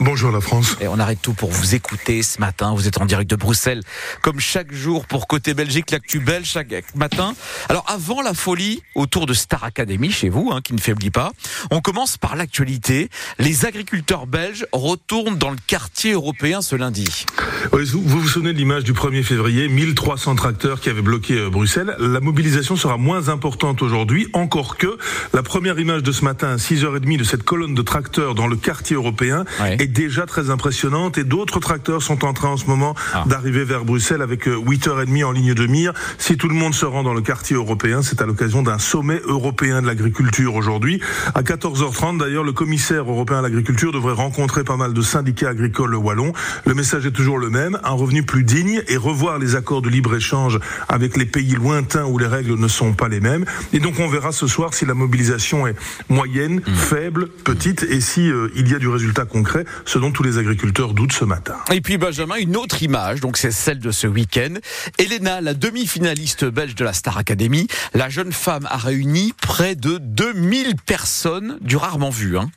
Bonjour la France. Et on arrête tout pour vous écouter ce matin. Vous êtes en direct de Bruxelles, comme chaque jour pour Côté Belgique, l'actu belge chaque matin. Alors avant la folie autour de Star Academy chez vous, hein, qui ne faiblit pas, on commence par l'actualité. Les agriculteurs belges retournent dans le quartier européen ce lundi. Oui, vous vous souvenez de l'image du 1er février, 1300 tracteurs qui avaient bloqué euh, Bruxelles. La mobilisation sera moins importante aujourd'hui, encore que la première image de ce matin à 6h30 de cette colonne de tracteurs dans le quartier européen Ouais. est déjà très impressionnante et d'autres tracteurs sont en train en ce moment Ah. d'arriver vers Bruxelles avec euh, 8h30 en ligne de mire. Si tout le monde se rend dans le quartier européen, c'est à l'occasion d'un sommet européen de l'agriculture aujourd'hui. À 14h30 d'ailleurs, le commissaire européen à l'agriculture devrait rencontrer pas mal de syndicats agricoles wallons. Le message est toujours le même, un revenu plus digne et revoir les accords de libre-échange avec les pays lointains où les règles ne sont pas les mêmes. Et donc on verra ce soir si la mobilisation est moyenne, faible, petite et si euh, il y a du résultat concret, ce dont tous les agriculteurs doutent ce matin. Et puis Benjamin, une autre image, donc c'est celle de ce week-end. Elena, la demi-finaliste belge de la Star Academy, la jeune femme a réuni près de 2000 personnes du rarement vu. Hein.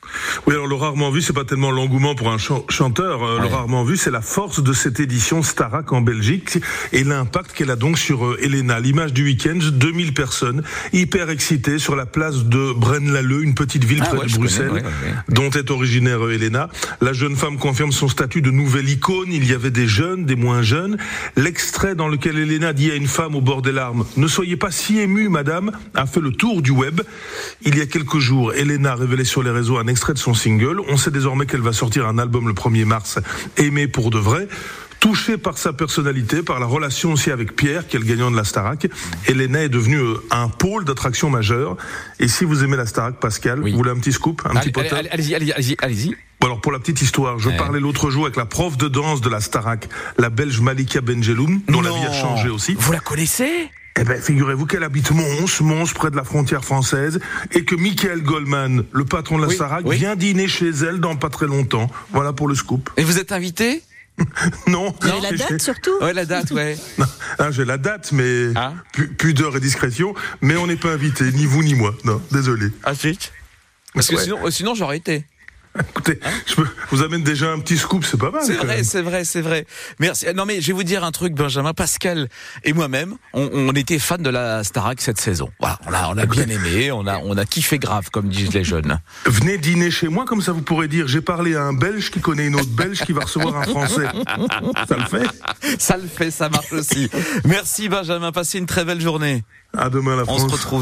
Oui, alors le rarement vu, c'est pas tellement l'engouement pour un chan- chanteur. euh, Le rarement vu, c'est la force de cette édition Starac en Belgique et l'impact qu'elle a donc sur euh, Elena. L'image du week-end, 2000 personnes hyper excitées sur la place de Braine-l'Alleud, une petite ville Ah près ouais, de Bruxelles, connais, ouais, dont est originaire euh, Elena. La jeune femme confirme son statut de nouvelle icône. Il y avait des jeunes, des moins jeunes. L'extrait dans lequel Elena dit à une femme au bord des larmes Ne soyez pas si émue, madame, a fait le tour du web. Il y a quelques jours, Elena a révélé sur les réseaux un extrait de son single. On sait désormais qu'elle va sortir un album le 1er mars, Aimé pour de vrai. Touchée par sa personnalité, par la relation aussi avec Pierre, qui est le gagnant de la Starac, Elena est devenue euh, un pôle d'attraction majeur. Et si vous aimez la Starac, Pascal, Oui. vous voulez un petit scoop, un petit Allez, potin allez, Allez-y, allez-y, allez-y, allez-y. Bon alors pour la petite histoire, je Ouais. parlais l'autre jour avec la prof de danse de la Starac, la belge Malika Benjeloun, dont la vie a Non. changé aussi. Vous la connaissez? Eh ben, figurez-vous qu'elle habite Mons, Mons près de la frontière française, et que Michael Goldman, le patron de la Oui, Starac, oui. vient dîner chez elle dans pas très longtemps. Voilà pour le scoop. Et vous êtes invité? Non. Avez la date surtout Ouais, la date, ouais. Non, ah, j'ai la date, mais Ah. pu- pudeur et discrétion, mais on n'est pas invité, ni vous ni moi. Non, désolé. Ah. Parce que Ouais. sinon, euh, sinon j'aurais été. Écoutez, je peux- vous amène déjà un petit scoop, c'est pas mal. C'est vrai, c'est vrai, c'est vrai. Merci. Non mais je vais vous dire un truc, Benjamin, Pascal et moi-même, on, on était fans de la Starac cette saison. Voilà, on a, on a bien aimé, on a, on a kiffé grave, comme disent les jeunes. Venez dîner chez moi, comme ça vous pourrez dire j'ai parlé à un Belge qui connaît une autre Belge qui va recevoir un Français. Ça le fait Ça le fait, ça marche aussi. Merci Benjamin, passez une très belle journée. À demain la On France. se retrouve.